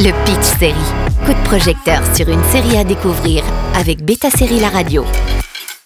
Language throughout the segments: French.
Le Pitch Série. Coup de projecteur sur une série à découvrir avec Beta Série La Radio.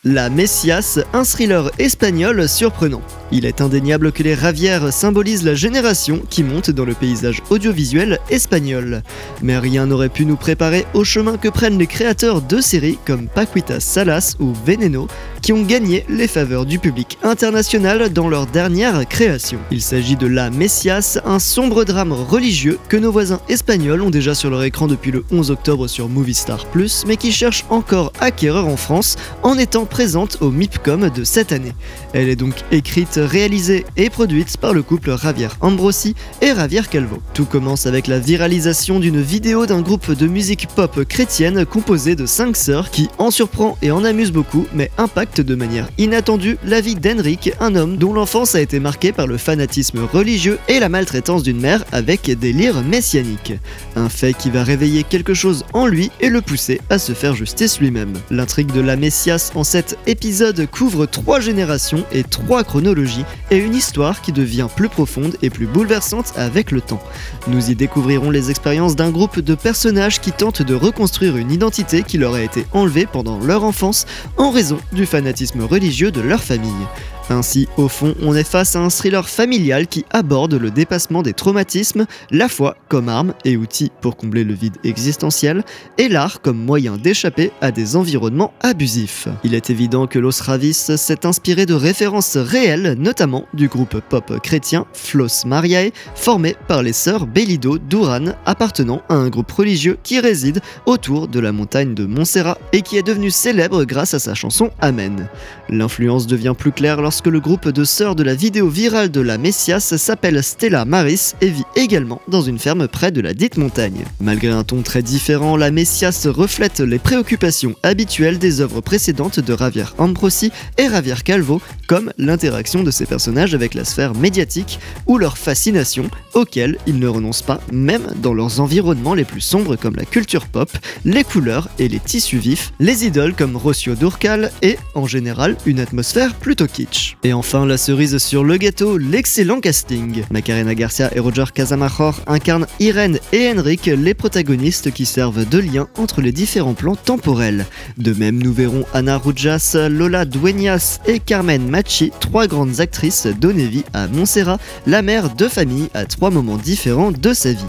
La Messias, un thriller espagnol surprenant. Il est indéniable que les Ravières symbolisent la génération qui monte dans le paysage audiovisuel espagnol. Mais rien n'aurait pu nous préparer au chemin que prennent les créateurs de séries comme Paquita Salas ou Veneno, qui ont gagné les faveurs du public international dans leur dernière création. Il s'agit de La Messias, un sombre drame religieux que nos voisins espagnols ont déjà sur leur écran depuis le 11 octobre sur Movistar Plus, mais qui cherche encore acquéreur en France en étant présente au MIPCOM de cette année. Elle est donc écrite réalisée et produite par le couple Javier Ambrosi et Javier Calvo. Tout commence avec la viralisation d'une vidéo d'un groupe de musique pop chrétienne composé de cinq sœurs qui en surprend et en amuse beaucoup, mais impacte de manière inattendue la vie d'Henrik, un homme dont l'enfance a été marquée par le fanatisme religieux et la maltraitance d'une mère avec des lyres messianiques. Un fait qui va réveiller quelque chose en lui et le pousser à se faire justice lui-même. L'intrigue de la Messias en cet épisode couvre trois générations et trois chronologies et une histoire qui devient plus profonde et plus bouleversante avec le temps. Nous y découvrirons les expériences d'un groupe de personnages qui tentent de reconstruire une identité qui leur a été enlevée pendant leur enfance en raison du fanatisme religieux de leur famille. Ainsi, au fond, on est face à un thriller familial qui aborde le dépassement des traumatismes, la foi comme arme et outil pour combler le vide existentiel, et l'art comme moyen d'échapper à des environnements abusifs. Il est évident que Los Ravis s'est inspiré de références réelles, notamment du groupe pop chrétien Flos Mariae, formé par les sœurs Bellido Duran, appartenant à un groupe religieux qui réside autour de la montagne de Montserrat et qui est devenu célèbre grâce à sa chanson Amen. L'influence devient plus claire lorsque le groupe de sœurs de la vidéo virale de la Messias s'appelle Stella Maris et vit également dans une ferme près de la dite montagne. Malgré un ton très différent, la Messias reflète les préoccupations habituelles des œuvres précédentes de Javier Ambrosi et Javier Calvo, comme l'interaction de ces personnages avec la sphère médiatique ou leur fascination, auxquelles ils ne renoncent pas, même dans leurs environnements les plus sombres comme la culture pop, les couleurs et les tissus vifs, les idoles comme Rocio Durcal et, en général, une atmosphère plutôt kitsch. Et enfin, la cerise sur le gâteau, l'excellent casting. Macarena Garcia et Roger Casamajor incarnent Irène et Henrik, les protagonistes qui servent de lien entre les différents plans temporels. De même, nous verrons Ana Rujas, Lola Dueñas et Carmen Machi, trois grandes actrices, donner vie à Montserrat, la mère de famille à trois moments différents de sa vie.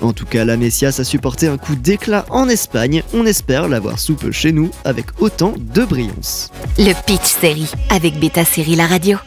En tout cas, la Messias a supporté un coup d'éclat en Espagne, on espère l'avoir soupe chez nous avec autant de brillance. Le Pitch Série avec Beta Série La Radio.